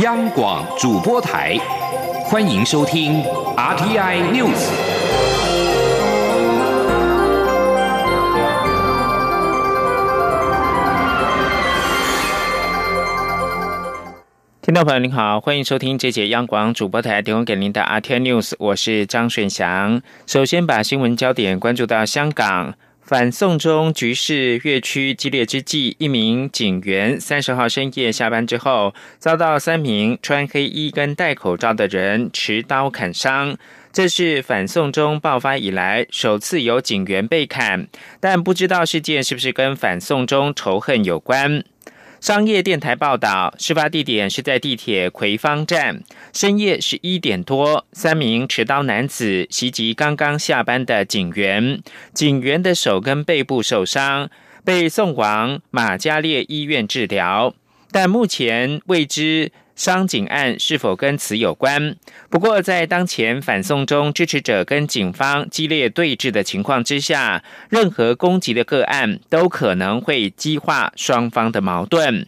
央广主播台，欢迎收听 RTI News。听众朋友您好，欢迎收听这节央广主播台提供给您的 RTI News，我是张顺祥。首先把新闻焦点关注到香港。反送中局势越趋激烈之际，一名警员三十号深夜下班之后，遭到三名穿黑衣跟戴口罩的人持刀砍伤。这是反送中爆发以来首次有警员被砍，但不知道事件是不是跟反送中仇恨有关。商业电台报道，事发地点是在地铁葵芳站。深夜十一点多，三名持刀男子袭击刚刚下班的警员，警员的手跟背部受伤，被送往马加列医院治疗，但目前未知。伤警案是否跟此有关？不过，在当前反送中支持者跟警方激烈对峙的情况之下，任何攻击的个案都可能会激化双方的矛盾。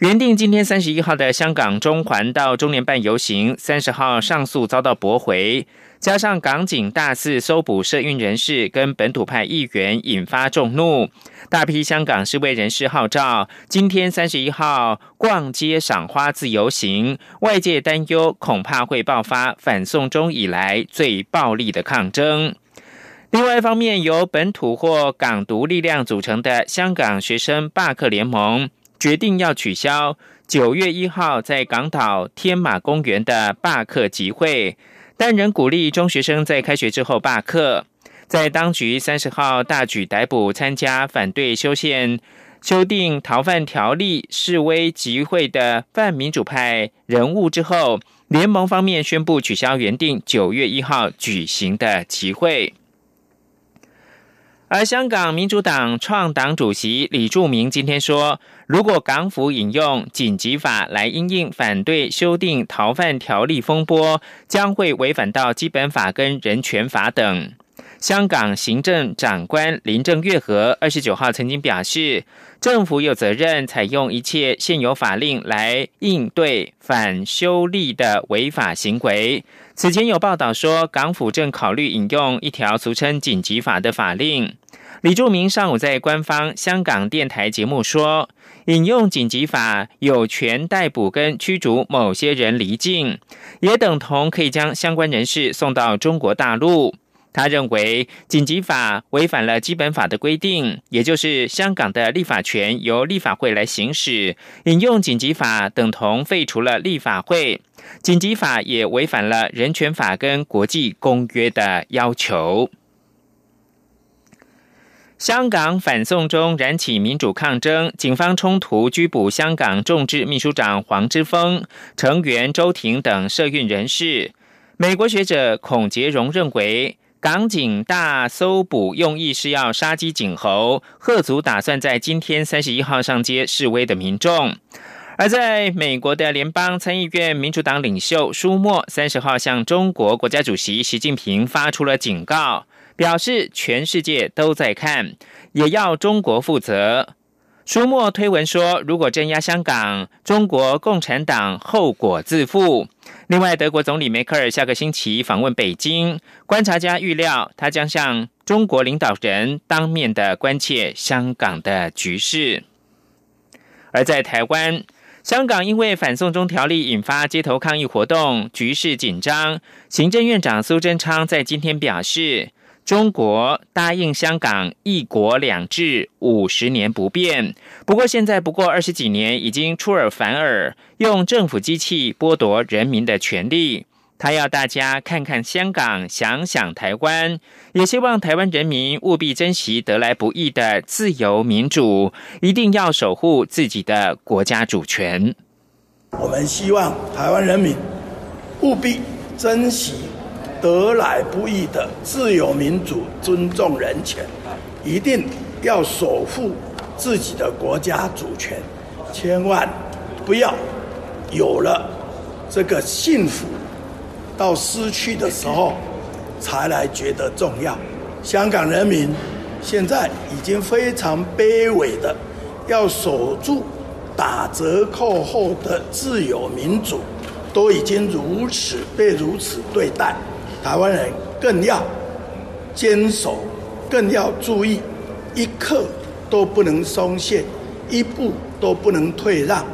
原定今天三十一号的香港中环到中联办游行，三十号上诉遭到驳回，加上港警大肆搜捕社运人士跟本土派议员，引发众怒。大批香港示威人士号召今天三十一号逛街赏花自由行，外界担忧恐怕会爆发反送中以来最暴力的抗争。另外一方面，由本土或港独力量组成的香港学生罢课联盟。决定要取消九月一号在港岛天马公园的罢课集会，但仍鼓励中学生在开学之后罢课。在当局三十号大举逮捕参加反对修宪修订逃犯条例示威集会的泛民主派人物之后，联盟方面宣布取消原定九月一号举行的集会。而香港民主党创党主席李柱铭今天说，如果港府引用紧急法来应应反对修订逃犯条例风波，将会违反到基本法跟人权法等。香港行政长官林郑月娥二十九号曾经表示，政府有责任采用一切现有法令来应对反修例的违法行为。此前有报道说，港府正考虑引用一条俗称“紧急法”的法令。李柱铭上午在官方香港电台节目说，引用紧急法有权逮捕跟驱逐某些人离境，也等同可以将相关人士送到中国大陆。他认为紧急法违反了基本法的规定，也就是香港的立法权由立法会来行使，引用紧急法等同废除了立法会。紧急法也违反了人权法跟国际公约的要求。香港反送中燃起民主抗争，警方冲突拘捕香港众志秘书长黄之锋、成员周庭等社运人士。美国学者孔杰荣认为，港警大搜捕用意是要杀鸡儆猴，贺族打算在今天三十一号上街示威的民众。而在美国的联邦参议院民主党领袖舒默三十号向中国国家主席习近平发出了警告，表示全世界都在看，也要中国负责。舒默推文说，如果镇压香港，中国共产党后果自负。另外，德国总理梅克尔下个星期访问北京，观察家预料他将向中国领导人当面的关切香港的局势。而在台湾。香港因为反送中条例引发街头抗议活动，局势紧张。行政院长苏贞昌在今天表示，中国答应香港“一国两制”五十年不变，不过现在不过二十几年，已经出尔反尔，用政府机器剥夺人民的权利。他要大家看看香港，想想台湾，也希望台湾人民务必珍惜得来不易的自由民主，一定要守护自己的国家主权。我们希望台湾人民务必珍惜得来不易的自由民主，尊重人权，一定要守护自己的国家主权，千万不要有了这个幸福。到失去的时候，才来觉得重要。香港人民现在已经非常卑微的，要守住打折扣后的自由民主，都已经如此被如此对待，台湾人更要坚守，更要注意，一刻都不能松懈，一步都不能退让。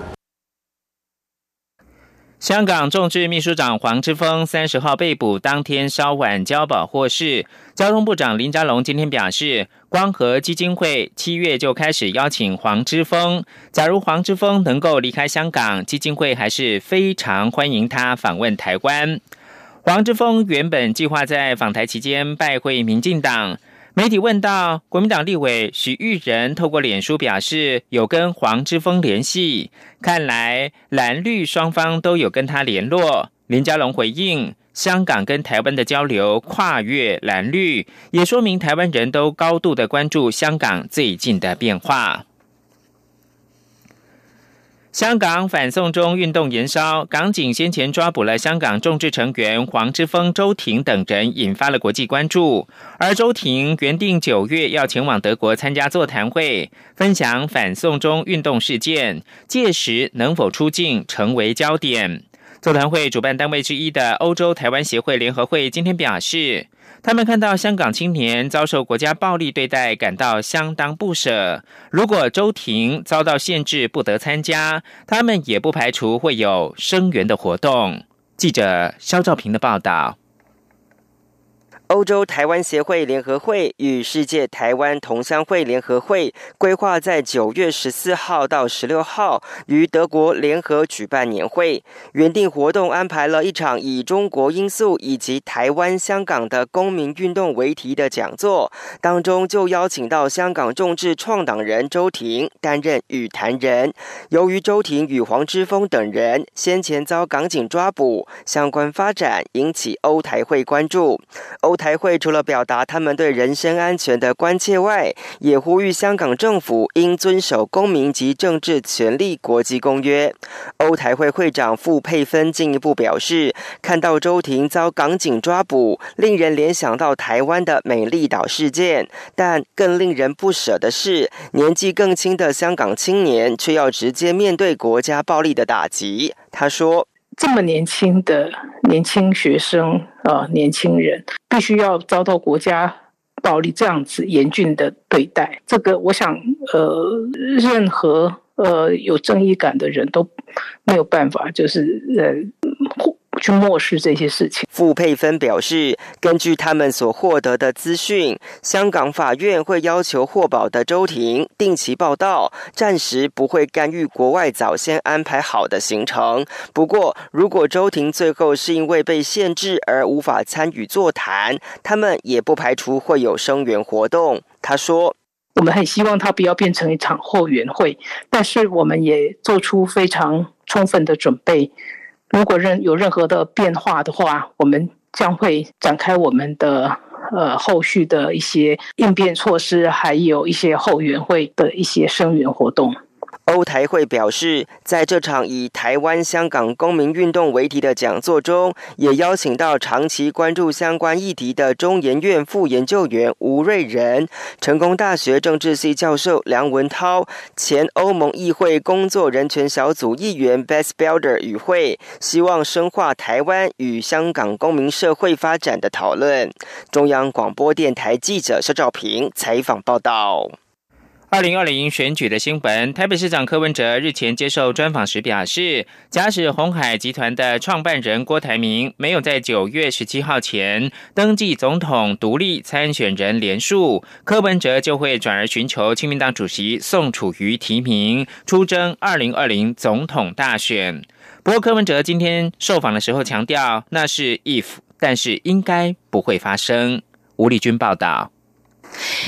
香港众志秘书长黄之锋三十号被捕，当天稍晚交保获释。交通部长林佳龙今天表示，光和基金会七月就开始邀请黄之锋。假如黄之锋能够离开香港，基金会还是非常欢迎他访问台湾。黄之锋原本计划在访台期间拜会民进党。媒体问到，国民党立委许玉仁透过脸书表示有跟黄之锋联系，看来蓝绿双方都有跟他联络。林佳龙回应，香港跟台湾的交流跨越蓝绿，也说明台湾人都高度的关注香港最近的变化。香港反送中运动延烧，港警先前抓捕了香港众志成员黄之锋、周庭等人，引发了国际关注。而周庭原定九月要前往德国参加座谈会，分享反送中运动事件，届时能否出境成为焦点。座谈会主办单位之一的欧洲台湾协会联合会今天表示。他们看到香港青年遭受国家暴力对待，感到相当不舍。如果周庭遭到限制，不得参加，他们也不排除会有声援的活动。记者肖兆平的报道。欧洲台湾协会联合会与世界台湾同乡会联合会规划在九月十四号到十六号于德国联合举办年会。原定活动安排了一场以中国因素以及台湾、香港的公民运动为题的讲座，当中就邀请到香港众志创党人周庭担任与谈人。由于周庭与黄之锋等人先前遭港警抓捕，相关发展引起欧台会关注。欧台台会除了表达他们对人身安全的关切外，也呼吁香港政府应遵守公民及政治权利国际公约。欧台会会长傅佩芬进一步表示，看到周庭遭港警抓捕，令人联想到台湾的美丽岛事件，但更令人不舍的是，年纪更轻的香港青年却要直接面对国家暴力的打击。他说。这么年轻的年轻学生啊，年轻人必须要遭到国家暴力这样子严峻的对待，这个我想，呃，任何呃有正义感的人都没有办法，就是呃。去漠视这些事情。傅佩芬表示，根据他们所获得的资讯，香港法院会要求获保的周庭定期报到，暂时不会干预国外早先安排好的行程。不过，如果周庭最后是因为被限制而无法参与座谈，他们也不排除会有声援活动。他说：“我们很希望他不要变成一场后援会，但是我们也做出非常充分的准备。”如果任有任何的变化的话，我们将会展开我们的呃后续的一些应变措施，还有一些后援会的一些声援活动。欧台会表示，在这场以台湾、香港公民运动为题的讲座中，也邀请到长期关注相关议题的中研院副研究员吴瑞仁、成功大学政治系教授梁文涛、前欧盟议会工作人权小组议员 Best Builder 与会，希望深化台湾与香港公民社会发展的讨论。中央广播电台记者肖兆平采访报道。二零二零选举的新闻，台北市长柯文哲日前接受专访时表示，假使红海集团的创办人郭台铭没有在九月十七号前登记总统独立参选人连数，柯文哲就会转而寻求亲民党主席宋楚瑜提名，出征二零二零总统大选。不过，柯文哲今天受访的时候强调，那是 if，但是应该不会发生。吴立军报道。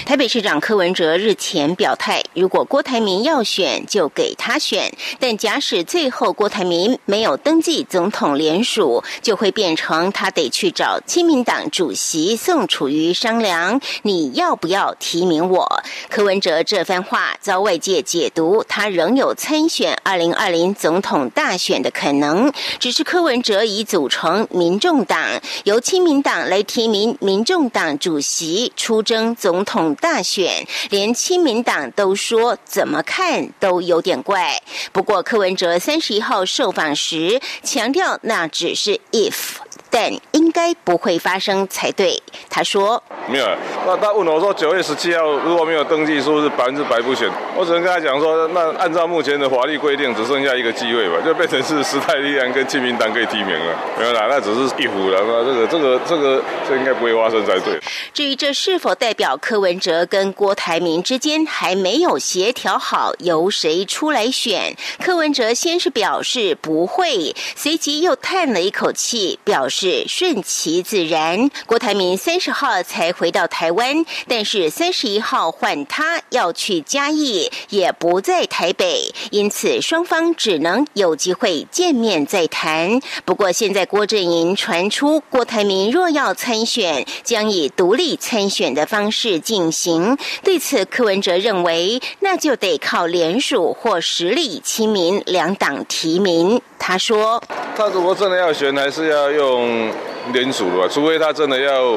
台北市长柯文哲日前表态，如果郭台铭要选，就给他选。但假使最后郭台铭没有登记总统联署，就会变成他得去找亲民党主席宋楚瑜商量，你要不要提名我？柯文哲这番话遭外界解读，他仍有参选二零二零总统大选的可能。只是柯文哲已组成民众党，由亲民党来提名民众党主席出征总。统统大选，连亲民党都说怎么看都有点怪。不过柯文哲三十一号受访时强调，那只是 if。但应该不会发生才对，他说。没有，那他问我说九月十七号如果没有登记，是不是百分之百不选？我只能跟他讲说，那按照目前的法律规定，只剩下一个机会吧，就变成是时代力量跟亲民党可以提名了。没有啦，那只是一壶了，那这个这个这个这应该不会发生才对。至于这是否代表柯文哲跟郭台铭之间还没有协调好由谁出来选？柯文哲先是表示不会，随即又叹了一口气，表示。是顺其自然。郭台铭三十号才回到台湾，但是三十一号换他要去嘉义，也不在台北，因此双方只能有机会见面再谈。不过现在郭阵营传出，郭台铭若要参选，将以独立参选的方式进行。对此，柯文哲认为，那就得靠联署或实力亲民两党提名。他说：“他如果真的要选，还是要用联署的吧？除非他真的要。”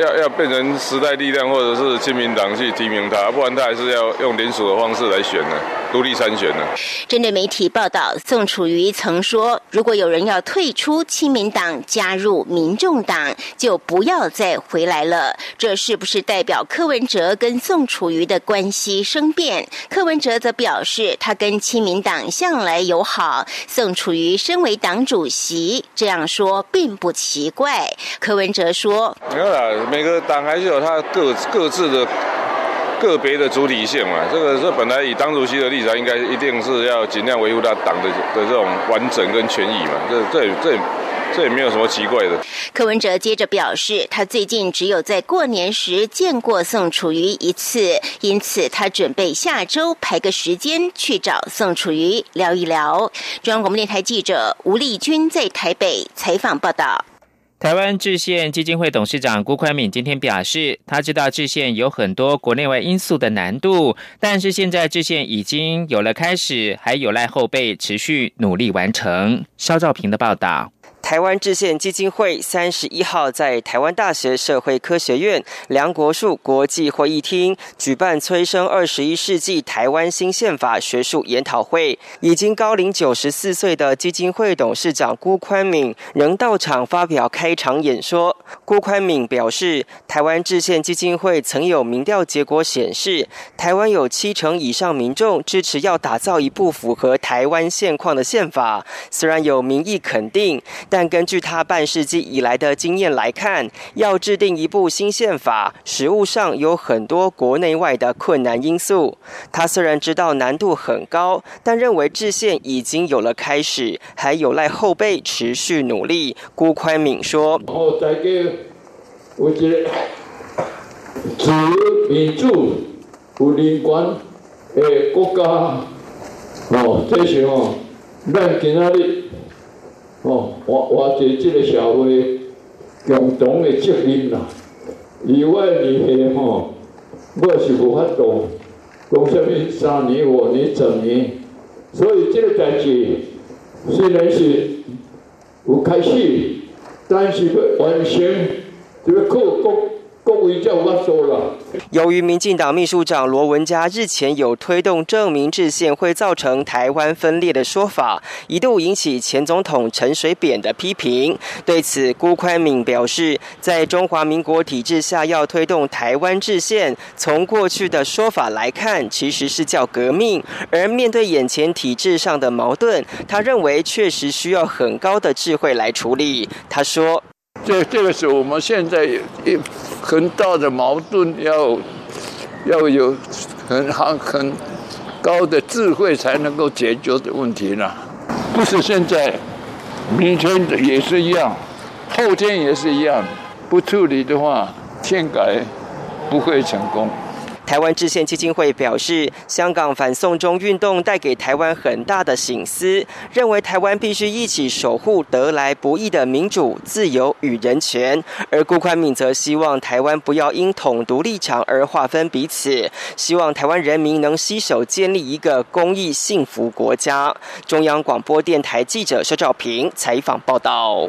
要要变成时代力量或者是亲民党去提名他，不然他还是要用联署的方式来选呢，独立参选呢。针对媒体报道，宋楚瑜曾说，如果有人要退出亲民党加入民众党，就不要再回来了。这是不是代表柯文哲跟宋楚瑜的关系生变？柯文哲则表示，他跟亲民党向来友好。宋楚瑜身为党主席，这样说并不奇怪。柯文哲说：“没有啦。”每个党还是有他各各自的个别的主体性嘛，这个这本来以党主席的立场，应该一定是要尽量维护他党的的这种完整跟权益嘛，这这这这也没有什么奇怪的。柯文哲接着表示，他最近只有在过年时见过宋楚瑜一次，因此他准备下周排个时间去找宋楚瑜聊一聊。中央广播电台记者吴丽君在台北采访报道。台湾制宪基金会董事长郭宽敏今天表示，他知道制宪有很多国内外因素的难度，但是现在制宪已经有了开始，还有赖后辈持续努力完成。肖兆平的报道。台湾制宪基金会三十一号在台湾大学社会科学院梁国树国际会议厅举办催生二十一世纪台湾新宪法学术研讨会，已经高龄九十四岁的基金会董事长辜宽敏仍到场发表开场演说。辜宽敏表示，台湾制宪基金会曾有民调结果显示，台湾有七成以上民众支持要打造一部符合台湾现况的宪法，虽然有民意肯定。但根据他半世纪以来的经验来看，要制定一部新宪法，实务上有很多国内外的困难因素。他虽然知道难度很高，但认为制宪已经有了开始，还有赖后辈持续努力。辜宽敏说：“哦，大家我觉得自民主有人权的国家，哦，这些哦，咱今仔日。”哦，我我做这个社会共同的责任啦。以外年下吼，我是无法度讲什么三年、五年、十年，所以这个代志虽然是有开始，但是要完成，就要靠各。由于民进党秘书长罗文嘉日前有推动证明制宪会造成台湾分裂的说法，一度引起前总统陈水扁的批评。对此，辜宽敏表示，在中华民国体制下要推动台湾制宪，从过去的说法来看，其实是叫革命；而面对眼前体制上的矛盾，他认为确实需要很高的智慧来处理。他说。这这个是我们现在一很大的矛盾，要要有很好很高的智慧才能够解决的问题呢。不是现在，明天也是一样，后天也是一样，不处理的话，天改不会成功。台湾制宪基金会表示，香港反送中运动带给台湾很大的醒思，认为台湾必须一起守护得来不易的民主、自由与人权。而顾宽敏则希望台湾不要因统独立场而划分彼此，希望台湾人民能携手建立一个公益幸福国家。中央广播电台记者肖兆平采访报道。